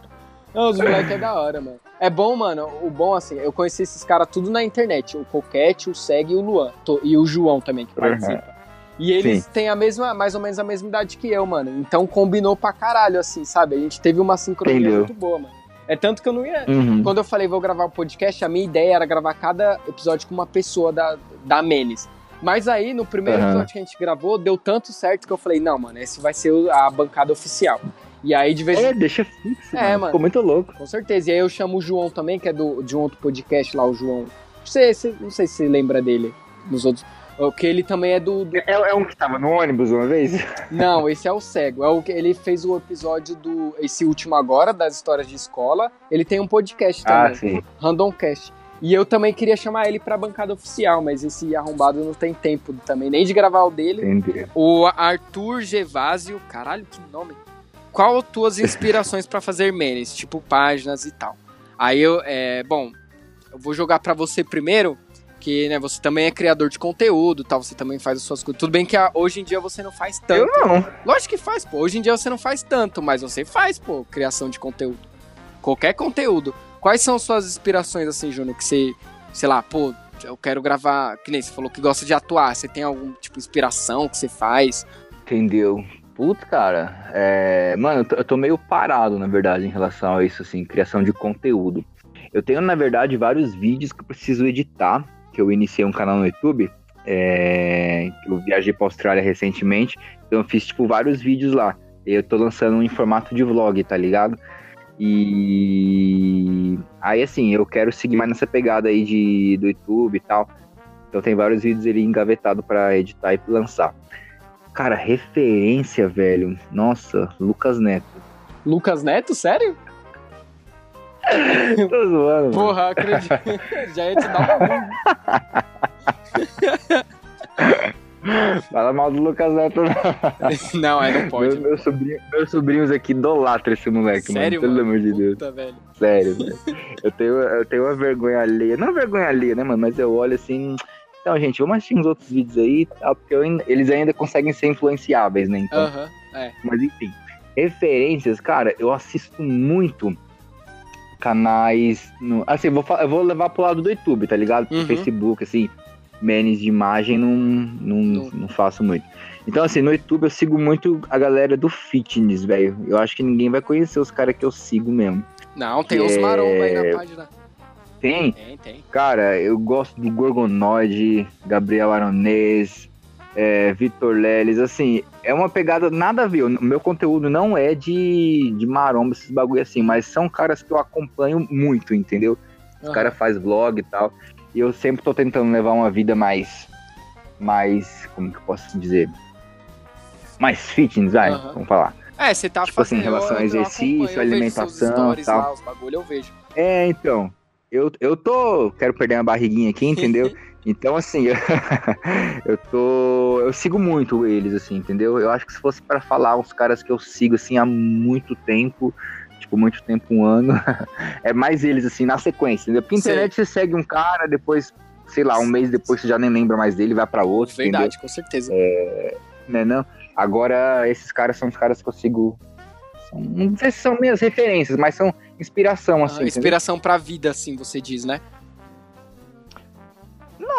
Não, os moleques é da hora, mano. É bom, mano. O bom, assim, eu conheci esses caras tudo na internet. O Coquete, o Seg e o Luan. E o João também, que Uhum. participa. E eles têm a mesma, mais ou menos a mesma idade que eu, mano. Então combinou pra caralho, assim, sabe? A gente teve uma sincronia Entendeu. muito boa, mano. É tanto que eu não ia. Uhum. Quando eu falei vou gravar o podcast, a minha ideia era gravar cada episódio com uma pessoa da, da Menes. Mas aí, no primeiro Aham. episódio que a gente gravou, deu tanto certo que eu falei, não, mano, esse vai ser a bancada oficial. E aí, de vez em É, deixa fixo, É, mano. Ficou muito louco. com certeza. E aí eu chamo o João também, que é do, de um outro podcast lá, o João. Você, você- não sei se você lembra dele, nos outros. O Que ele também é do. do- É, é um que tava no ônibus uma vez? *laughs* Não, esse é o cego. É o que ele fez o episódio do. Esse último agora, das histórias de escola. Ele tem um podcast Ah, também. sim. Randomcast. E eu também queria chamar ele pra bancada oficial, mas esse arrombado não tem tempo também, nem de gravar o dele. Entendi. O Arthur Gevásio, caralho, que nome. Qual tuas *laughs* inspirações pra fazer memes, tipo páginas e tal? Aí eu, é, bom, eu vou jogar pra você primeiro, que né, você também é criador de conteúdo, tal, você também faz as suas coisas. Tudo bem que ah, hoje em dia você não faz tanto. Eu não. Lógico que faz, pô. Hoje em dia você não faz tanto, mas você faz, pô, criação de conteúdo. Qualquer conteúdo. Quais são suas inspirações, assim, Júnior, que você, sei lá, pô, eu quero gravar, que nem você falou que gosta de atuar, você tem algum tipo de inspiração que você faz? Entendeu? Puta, cara. É... Mano, eu tô meio parado, na verdade, em relação a isso, assim, criação de conteúdo. Eu tenho, na verdade, vários vídeos que eu preciso editar, que eu iniciei um canal no YouTube, é... que eu viajei pra Austrália recentemente, então eu fiz, tipo, vários vídeos lá. Eu tô lançando em formato de vlog, tá ligado? E aí, assim, eu quero seguir mais nessa pegada aí de, do YouTube e tal. Então tem vários vídeos ali engavetados pra editar e lançar. Cara, referência, velho. Nossa, Lucas Neto. Lucas Neto, sério? *laughs* Tô zoando. mano. Porra, acredito. *laughs* Já ia te dar *laughs* Fala mal do Lucas Neto, não. Não, é, não pode. Meus, meus, sobrinhos, meus sobrinhos aqui idolatram esse moleque, Sério, mano. Pelo mano? amor de Deus. Puta, velho. Sério, velho. Eu tenho, eu tenho uma vergonha alheia. Não vergonha alheia, né, mano? Mas eu olho assim. Então, gente, vamos assistir uns outros vídeos aí, tá? Porque eu ainda- eles ainda conseguem ser influenciáveis, né? Então, Aham, é. Mas enfim, referências, cara, eu assisto muito canais. No, assim, eu vou, eu vou levar pro lado do YouTube, tá ligado? Pro Uhum. Facebook, assim, memes de imagem não, não, Não. não faço muito. Então, assim, no YouTube eu sigo muito a galera do fitness, velho. Eu acho que ninguém vai conhecer os caras que eu sigo mesmo. Não, tem uns é- maromba aí na página. Tem, Tem, tem. cara, eu gosto do Gorgonoide, Gabriel Aronês, é, Vitor Leles, assim, é uma pegada nada a ver. O meu conteúdo não é de, de maromba, esses bagulho assim, mas são caras que eu acompanho muito, entendeu? Os Aham. caras fazem vlog e tal. E eu sempre tô tentando levar uma vida mais. Mais. Como que eu posso dizer? Mais fitness, vai, Aham. vamos falar. É, você tá Tipo assim, em fazendo. relação a eu- eu exercício, acompanho, eu alimentação, stories tal. Lá, os bagulho eu vejo. É, então. Eu, eu tô. Quero perder uma barriguinha aqui, *laughs* entendeu? Então, assim, *laughs* eu tô. Eu sigo muito eles, assim, entendeu? Eu acho que se fosse pra falar uns caras que eu sigo, assim, há muito tempo, tipo, muito tempo, um ano, *laughs* é mais eles, assim, na sequência, entendeu? Porque internet você segue um cara, depois, sei lá, um mês depois você já nem lembra mais dele, vai pra outro, Verdade, com certeza. entendeu? Né, não? Agora, esses caras são os caras que eu sigo. São, não sei se são minhas referências, mas são inspiração, assim. Ah, entendeu? inspiração pra vida, assim, você diz, né?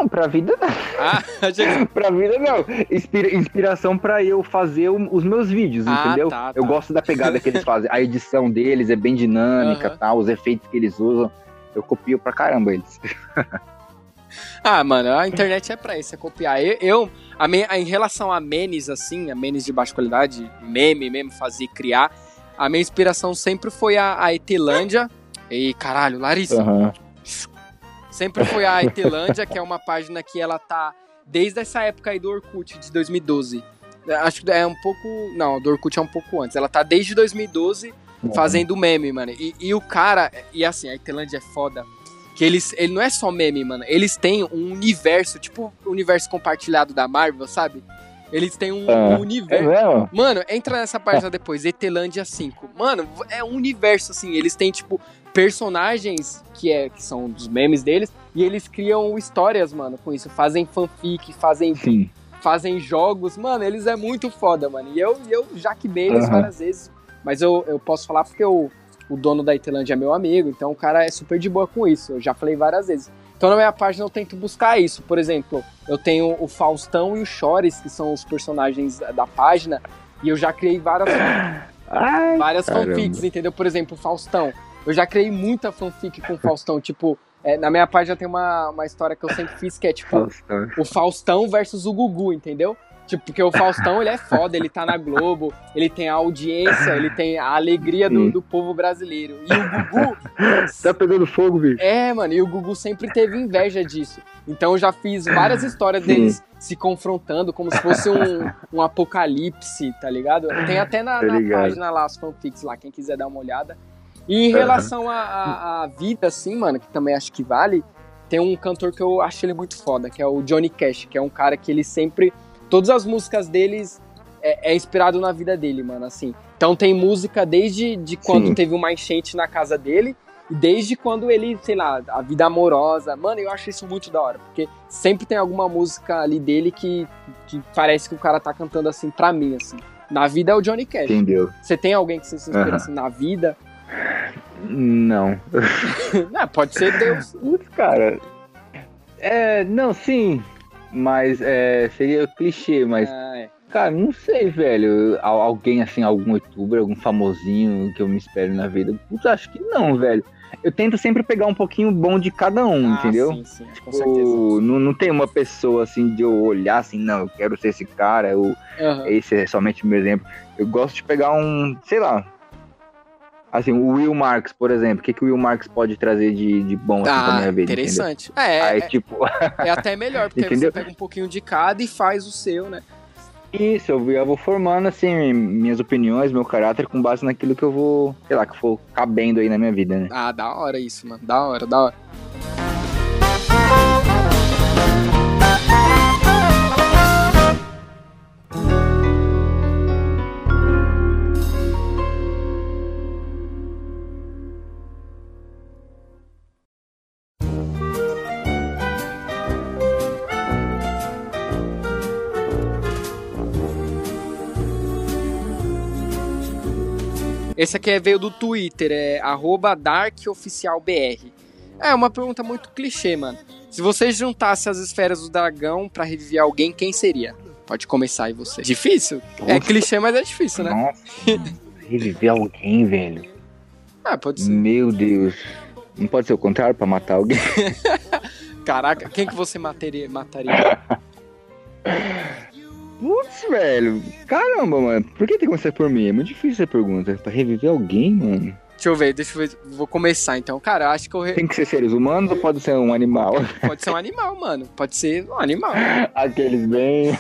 Não, pra vida não. Ah, *laughs* achei pra vida não. Inspira- inspiração pra eu fazer o- os meus vídeos, Ah, entendeu? tá, Eu tá. gosto da pegada que eles fazem. A edição deles é bem dinâmica, Aham. tal, os efeitos que eles usam. Eu copio pra caramba eles. *laughs* ah, mano, a internet é pra isso, é copiar. Eu, eu a me- a- em relação a memes, assim, a memes de baixa qualidade, meme mesmo, fazer, criar, a minha inspiração sempre foi a, a Etelândia. E caralho, Larissa. Aham. Sempre foi a Etelândia, que é uma página que ela tá desde essa época aí do Orkut, de 2012. Acho que é um pouco. Não, do Orkut é um pouco antes. Ela tá desde 2012 fazendo meme, mano. E, e o cara, e assim, a Itelândia é foda. Que eles, ele não é só meme, mano. Eles têm um universo, tipo o universo compartilhado da Marvel, sabe? Eles têm um, Ah, É universo. mesmo? Mano, entra nessa página depois, Etelândia 5. Mano, é um universo, assim. Eles têm, tipo, personagens que, é, que são dos memes deles. E eles criam histórias, mano, com isso. Fazem fanfic, fazem Sim. fazem jogos, mano, eles é muito foda, mano. E eu, eu já queimei eles Aham. várias vezes, mas eu, eu posso falar porque o, o dono da Itelândia é meu amigo, então o cara é super de boa com isso. Eu já falei várias vezes. Então na minha página eu tento buscar isso. Por exemplo, eu tenho o Faustão e o Chores, que são os personagens da- da página, e eu já criei várias, Ai, várias caramba. fanfics, entendeu? Por exemplo, o Faustão. Eu já criei muita fanfic com o Faustão. tipo, é, na minha página tem uma, uma história que eu sempre fiz que é tipo Faustão. o Faustão versus o Gugu, entendeu? Tipo, porque o Faustão, ele é foda, ele tá na Globo, ele tem a audiência, ele tem a alegria do, do povo brasileiro. E o Gugu, Tá pegando fogo, bicho? é, mano, e o Gugu sempre teve inveja disso. Então eu já fiz várias histórias Sim. deles se confrontando, como se fosse um, um apocalipse, tá ligado? Tem até na, Tá na página lá, as fanfics lá, quem quiser dar uma olhada. E em relação à à vida, assim, mano, que também acho que vale, tem um cantor que eu acho ele muito foda, que é o Johnny Cash, que é um cara que ele sempre. Todas as músicas deles é, é inspirado na vida dele, mano, assim. Então tem música desde de quando Sim. teve uma enchente na casa dele, e desde quando ele, sei lá, a vida amorosa. Mano, eu acho isso muito da hora, porque sempre tem alguma música ali dele que, que parece que o cara tá cantando assim pra mim, assim. Na vida é o Johnny Cash. Entendeu? Você tem alguém que você se inspira Aham. assim na vida? Não. Não, *laughs* pode ser Deus. Putz, cara. É, não, sim. Mas é, seria clichê, mas Ah, é. Cara, não sei, velho. Al- Alguém assim, algum youtuber, algum famosinho que eu me espero na vida. Putz, acho que não, velho. Eu tento sempre pegar um pouquinho bom de cada um, Ah, entendeu? Sim, sim, com Tipo, certeza. não, não tem uma pessoa assim de eu olhar assim, não, eu quero ser esse cara, eu, Aham. esse é somente o meu exemplo. Eu gosto de pegar um, sei lá. Assim, o Will Marks, por exemplo. O que, que o Will Marks pode trazer de, de bom assim, pra Ah, minha vida? interessante. É, Entendeu? Aí, é, tipo, é até melhor, porque aí você Entendeu? pega um pouquinho de cada e faz o seu, né? Isso, eu eu vou formando assim minhas opiniões, meu caráter com base naquilo que eu vou, sei lá, que for cabendo aí na minha vida, né? Ah, da hora isso, mano. Da hora, da hora. Esse aqui é- veio do Twitter, é arroba darkoficialbr. É uma pergunta muito clichê, mano. Se você juntasse as esferas do dragão pra reviver alguém, quem seria? Pode começar aí você. Difícil? É clichê, mas é difícil, né? Nossa, *laughs* reviver alguém, velho. Ah, pode ser. Meu Deus. Não pode ser o contrário pra matar alguém? *laughs* Caraca, quem que você mataria? mataria? *laughs* Putz, velho. Caramba, mano. Por que tem que começar por mim? É muito difícil essa pergunta. Pra reviver alguém, mano? Deixa eu ver, deixa eu ver. Vou começar então. Cara, acho que eu. re- Tem que ser seres humanos ou pode ser um animal? *laughs* Pode ser um animal, mano. Pode ser um animal. *laughs* Aqueles bem. *laughs*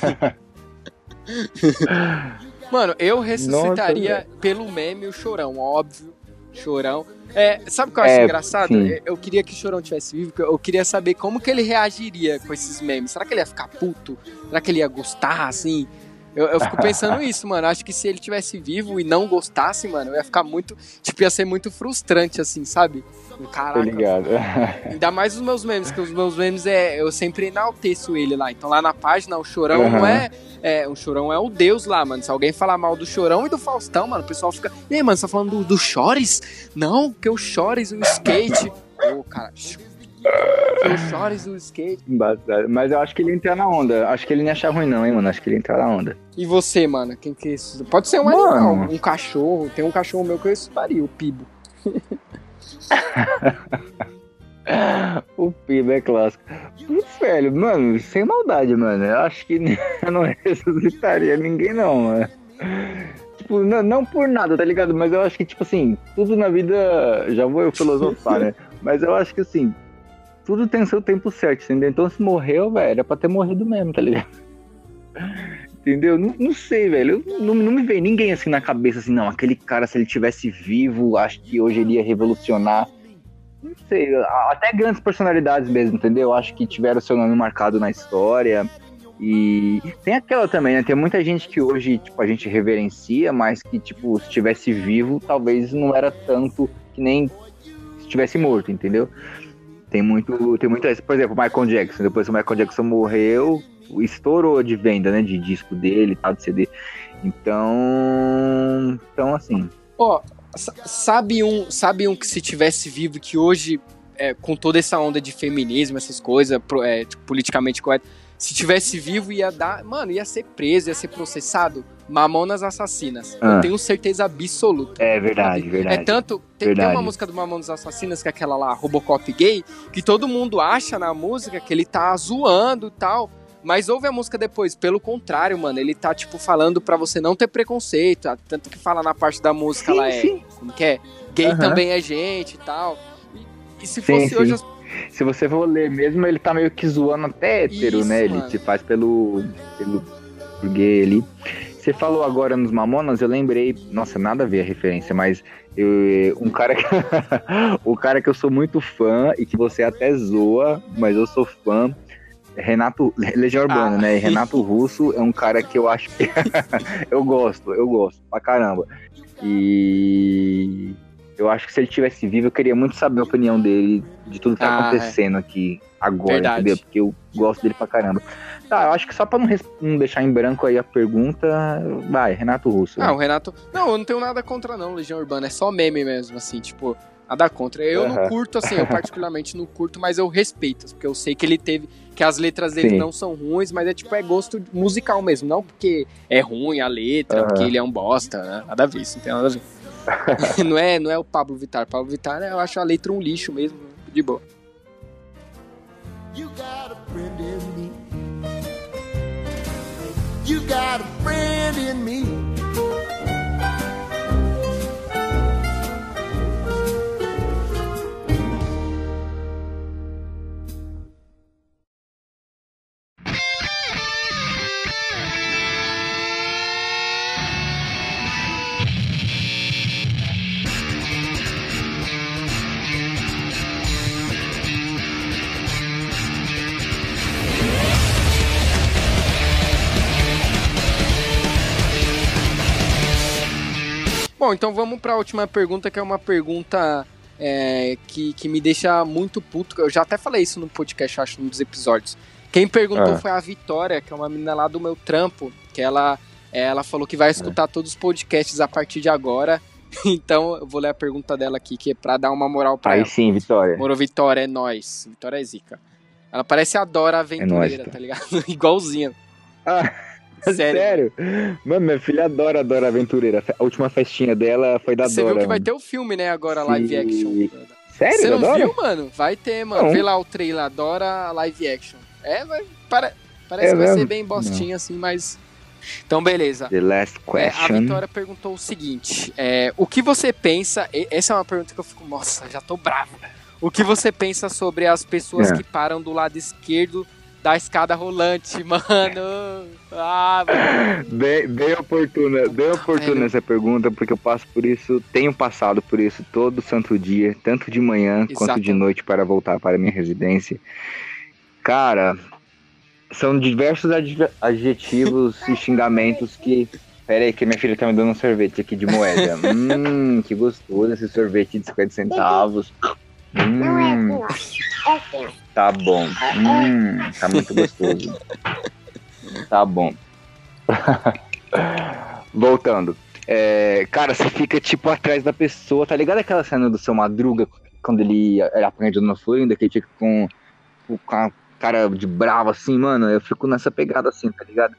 Mano, eu ressuscitaria Nossa, pelo meme o chorão, óbvio. Chorão. É, sabe o que eu acho É, engraçado? sim. Eu- queria que o Chorão tivesse vivo, porque eu queria saber como que ele reagiria com esses memes. Será que ele ia ficar puto? Será que ele ia gostar, assim? Eu, eu fico pensando *laughs* isso, mano. Acho que se ele tivesse vivo e não gostasse, mano, eu ia ficar muito. Tipo, ia ser muito frustrante, assim, sabe? Tô Caraca, ligado. Ainda mais os meus memes, que os meus memes é. Eu sempre enalteço ele lá. Então lá na página, o chorão não Aham. é, é. O chorão é o Deus lá, mano. Se alguém falar mal do chorão e do Faustão, mano, o pessoal fica. E aí, mano, você tá falando do, do Chores? Não, porque o Chores, o skate. Ô, cara. Porque o Chores, o skate. Mas eu acho que ele ia entrar na onda. Acho que ele não ia achar ruim, não, hein, mano. Acho que ele ia entrar na onda. E você, mano? Quem que é isso? Pode ser um Mano. animal, um cachorro. Tem um cachorro meu que eu estudaria, o Pibo. *laughs* O PIB é clássico. Velho, mano, sem maldade, mano. Eu acho que *laughs* não ressuscitaria ninguém, não, mano. Tipo, não, não por nada, tá ligado? Mas eu acho que, tipo assim, tudo na vida. Já vou eu filosofar, né? Mas eu acho que, assim, tudo tem seu tempo certo, entendeu? Então, se morreu, velho, era pra ter morrido mesmo, tá ligado? Entendeu? Não, não sei, velho. Não, não me veio ninguém assim na cabeça, assim, não. Aquele cara, se ele tivesse vivo, acho que hoje ele ia revolucionar. Não sei, até grandes personalidades mesmo, entendeu? Acho que tiveram seu nome marcado na história. E tem aquela também, né? Tem muita gente que hoje, tipo, a gente reverencia, mas que, tipo, se estivesse vivo, talvez não era tanto que nem se estivesse morto, entendeu? Tem muito, tem muito. Por exemplo, o Michael Jackson. Depois que o Michael Jackson morreu, estourou de venda, né? De disco dele tal, de CD. Então. Então, assim. Ó, sa- sabe um, sabe um que se tivesse vivo que hoje, é, com toda essa onda de feminismo, essas coisas, é, tipo, politicamente correto, se tivesse vivo ia dar, mano, ia ser preso, ia ser processado. Mamonas Assassinas. Ah. Eu tenho certeza absoluta. É verdade, Sabe? verdade. É tanto. Tem, tem Verdade. uma música do Mamonas Assassinas, que é aquela lá, Robocop gay, que todo mundo acha na música que ele tá zoando e tal. Mas ouve a música depois, pelo contrário, mano, ele tá, tipo, falando pra você não ter preconceito. ah, Tanto que fala na parte da música Sim, lá, é. sim. Como que é? Gay Aham. também é gente e tal. E, e se Sim, fosse sim. hoje. as- Se você for ler mesmo, ele tá meio que zoando até hétero, Isso, né? Ele mano. se faz pelo, pelo gay ali. Você falou agora nos Mamonas, eu lembrei, nossa, nada a ver a referência, mas eu- um cara que, *laughs* o cara que eu sou muito fã e que você até zoa, mas eu sou fã, é Renato, Legião Urbana, Ah. né? E Renato Russo é um cara que eu acho que *laughs* eu gosto, eu gosto pra caramba. E eu acho que se ele tivesse vivo, eu queria muito saber a opinião dele de tudo que tá Ah, acontecendo aqui agora, Verdade. entendeu? Porque eu gosto dele pra caramba. Tá, eu acho que só pra não, não deixar em branco aí a pergunta, vai, Renato Russo. Ah, o Renato. Não, eu não tenho nada contra, não, Legião Urbana. É só meme mesmo, assim, tipo. Nada contra. Eu não Aham. curto, assim, eu *laughs* particularmente não curto, mas eu respeito, porque eu sei que ele teve. Que as letras dele Sim. não são ruins, mas é tipo, é gosto musical mesmo. Não porque é ruim a letra, Aham. porque ele é um bosta, né? Nada a ver, isso não tem nada a ver. *laughs* não, é, não é o Pablo Vittar. Pablo Vittar, eu acho a letra um lixo mesmo, de boa. You got a friend in me. You got a friend in me. Bom, então vamos pra última pergunta, que é uma pergunta é, que, que me deixa muito puto. Eu já até falei isso no podcast, acho, num dos episódios. Quem perguntou Ah. foi a Vitória, que é uma menina lá do meu trampo, que ela, é, ela falou que vai escutar todos os podcasts a partir de agora. *laughs* Então eu vou ler a pergunta dela aqui, que é pra dar uma moral pra Aí ela. sim, Vitória. Moro, Vitória, é nóis. Vitória é zica. Ela parece a Dora Aventureira, nóis, tá ligado? *laughs* Igualzinha. Ah, *laughs* Sério. Sério? Mano, minha filha adora Dora Aventureira. A última festinha dela foi da Você Dora. viu que vai mano. ter o filme, né, agora, Sim. live action. Sério, Você não Dora? viu, mano? Vai ter, mano. Não. Vê lá o trailer, adora live action. É, vai, para- parece É que vai ser bem bostinho, assim, mas Então, beleza. The last É, a question. Vitória perguntou o seguinte: é, o que você pensa? e- Essa é uma pergunta que eu fico, nossa, já tô bravo. O que você pensa sobre as pessoas É. que param do lado esquerdo da escada rolante, *laughs* mano? Ah, mano. Bem, bem oportuna, bem oportuna velho. essa pergunta, porque eu passo por isso, tenho passado por isso todo santo dia, tanto de manhã quanto de noite para voltar para minha residência. Cara, são diversos adje- adjetivos e xingamentos que. Pera aí, que minha filha tá me dando um sorvete aqui de moeda. *laughs* hum, que gostoso esse sorvete de 50 centavos. Não é Hum, tá bom. Hum, tá muito gostoso. Tá bom. *laughs* Voltando. É, cara, você fica tipo atrás da pessoa, tá ligado aquela cena do seu Madruga, quando ele era apanha de Dona Florinda, que ele tinha com, com a cara de bravo assim, mano, eu fico nessa pegada assim, tá ligado?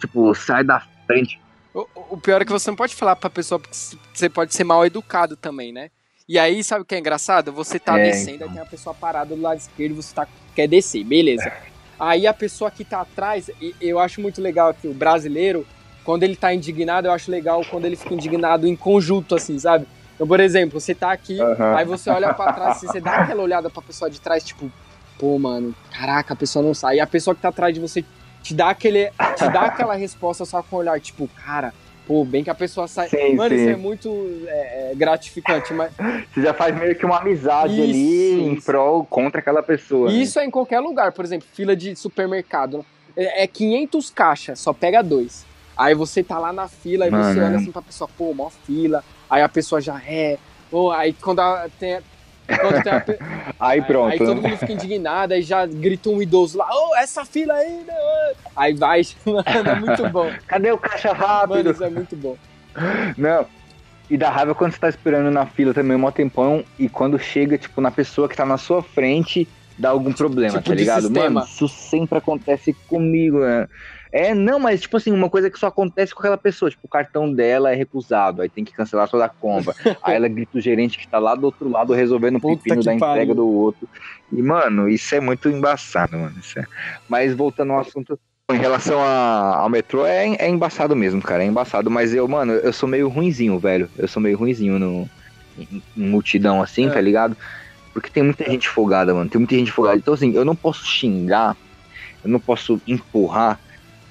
Tipo, sai da frente. O, o pior é que você não pode falar pra pessoa porque você pode ser mal educado também, né? E aí, sabe o que é engraçado? Você tá É, descendo, aí tem a pessoa parada do lado esquerdo, você tá, quer descer, beleza. Aí a pessoa que tá atrás, eu acho muito legal que o brasileiro, quando ele tá indignado, eu acho legal quando ele fica indignado em conjunto, assim, sabe? Então, por exemplo, você tá aqui, Aham. aí você olha pra trás, assim, você dá aquela olhada pra pessoa de trás, tipo, pô, mano, caraca, a pessoa não sai. E a pessoa que tá atrás de você te dá, aquele, te dá aquela resposta só com o olhar, tipo, cara, pô, bem que a pessoa sai. Sim, mano, sim. isso é muito é, é, gratificante, mas Você já faz meio que uma amizade Isso, ali em prol contra aquela pessoa. né? isso é em qualquer lugar, por exemplo, fila de supermercado. É, é 500 caixas, só pega dois. Aí você tá lá na fila, aí você olha assim pra pessoa, pô, mó fila. Aí a pessoa já é. Ou aí quando a, tem a, *laughs* Aí pronto. Aí todo né? mundo fica indignado, aí já grita um idoso lá, ô, essa fila aí, né? Aí vai, *laughs* mano, é muito bom. Cadê o caixa Mano, rápido? isso é muito bom. Não. E dá raiva quando você tá esperando na fila também um mó tempão e quando chega, tipo, na pessoa que tá na sua frente, dá algum problema, Tipo tá ligado? sistema. Mano, isso sempre acontece comigo, né? É, não, mas tipo assim, uma coisa que só acontece com aquela pessoa, tipo, o cartão dela é recusado, aí tem que cancelar toda a compra. *laughs* aí ela grita o gerente que tá lá do outro lado resolvendo o Puta pepino da entrega pariu. do outro. E, mano, isso é muito embaçado, mano. É- Mas voltando ao assunto, em relação a- ao metrô, é, é embaçado mesmo, cara. É embaçado. Mas eu, mano, eu sou meio ruinzinho, velho. Eu sou meio ruinzinho no, em, em multidão, assim, É. tá ligado? Porque tem muita gente folgada, mano. Tem muita gente folgada. Então, assim, eu não posso xingar, eu não posso empurrar.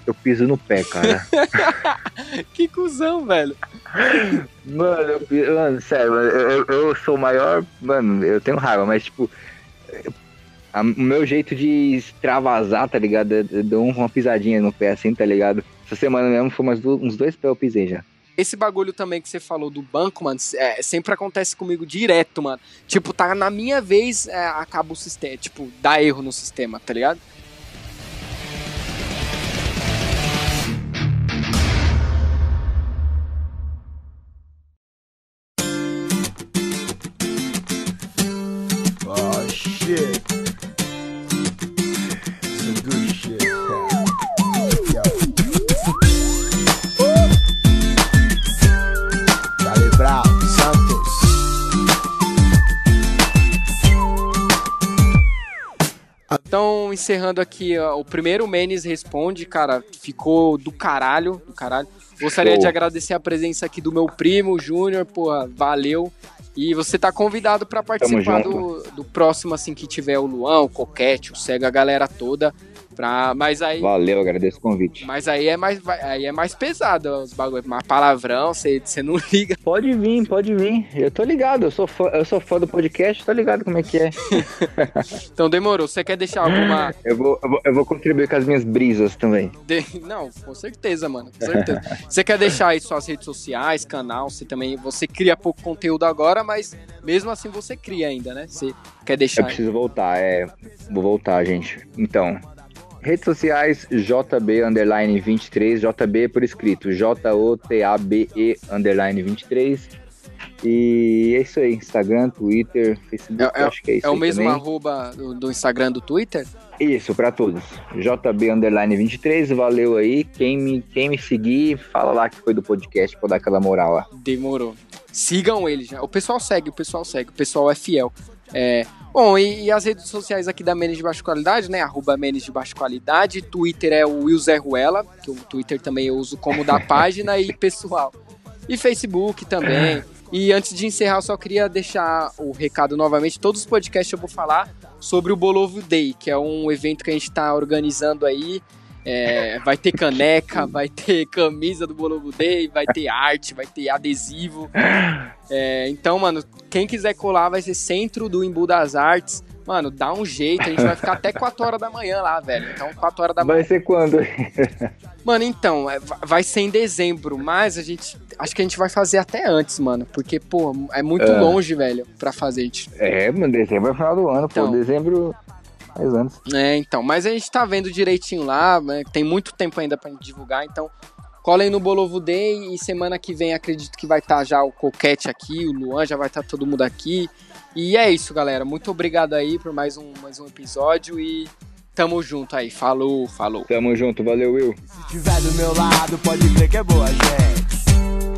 Eu piso no pé, cara. *laughs* Que cuzão, velho. mano, eu, mano, sério, eu, eu- sou o maior. Mano, eu tenho raiva, mas, tipo. a- o meu jeito de extravasar, tá ligado? Eu, dou uma pisadinha no pé, assim, tá ligado? Essa semana mesmo foi umas uns dois pés eu pisei já. Esse bagulho também que você falou do banco, mano, é, sempre acontece comigo direto, mano. Tipo, tá na minha vez, é, acaba o sistema. Tipo, dá erro no sistema, tá ligado? Shit. Some good Santos. Então, encerrando aqui, ó, o primeiro Menes Responde, cara, ficou do caralho, do caralho. Gostaria Show. de agradecer a presença aqui do meu primo, Júnior, porra, valeu. E você tá convidado pra participar do, do próximo, assim, que tiver o Luan, o Coquete, o Cega, a galera toda. Pra... Mas aí. Valeu, agradeço o convite. Mas aí é mais, aí é mais pesado os bagulho. Mas palavrão, você você não *laughs* liga. Pode vir, pode vir. Eu tô ligado, eu sou fã, eu sou fã do podcast, tô ligado como é que é. *laughs* Então demorou. Você quer deixar alguma. Eu vou, eu vou, eu vou contribuir com as minhas brisas também. de- Não, com certeza, mano. Com certeza. Você quer deixar aí suas redes sociais, canal, você também. Você cria pouco conteúdo agora, mas mesmo assim você cria ainda, né? Você quer Eu deixar. preciso voltar, é. Vou voltar, gente. Então, redes sociais JB underline 23, JB por escrito, J-O-T-A-B-E underline 23. E é isso aí, Instagram, Twitter, Facebook, É- acho que é isso É o mesmo também. arroba do, do Instagram do Twitter? Isso, pra todos. JB underline 23, valeu aí. Quem me, quem me seguir, fala lá que foi do podcast pra dar aquela moral lá. Demorou. Sigam ele já. O pessoal segue, o pessoal segue, o pessoal é fiel. É, bom, e, e as redes sociais aqui da Menes de Baixa Qualidade, né? Arroba Menes de Baixa Qualidade. Twitter é o Will Zé Ruela, que o Twitter também eu uso como da página e pessoal. E Facebook também. E antes de encerrar, eu só queria deixar o recado novamente. Todos os podcasts eu vou falar sobre o Bolovo Day, que é um evento que a gente está organizando aí. É, vai ter caneca, vai ter camisa do Bolovo Day, vai ter arte, vai ter adesivo. É, então, mano, quem quiser colar vai ser centro do Embu das Artes. Mano, dá um jeito, a gente vai ficar até 4 horas da manhã lá, velho. Então, 4 horas da manhã. Vai ser quando? Mano, então, é, va- vai ser em dezembro, mas a gente. Acho que a gente vai fazer até antes, mano. Porque, pô, é muito É. longe, velho, pra fazer. A gente É, mano, dezembro é o final do ano, Então. pô. Dezembro faz anos. É, então, mas a gente tá vendo direitinho lá, né? Tem muito tempo ainda pra gente divulgar, então colhem no Bolovo Day e semana que vem acredito que vai estar já o Coquete aqui, o Luan, já vai estar todo mundo aqui. E é isso, galera. Muito obrigado aí por mais um, mais um episódio e tamo junto aí. Falou, falou. Tamo junto, valeu, Will. Se tiver do meu lado, pode ver que é boa, gente.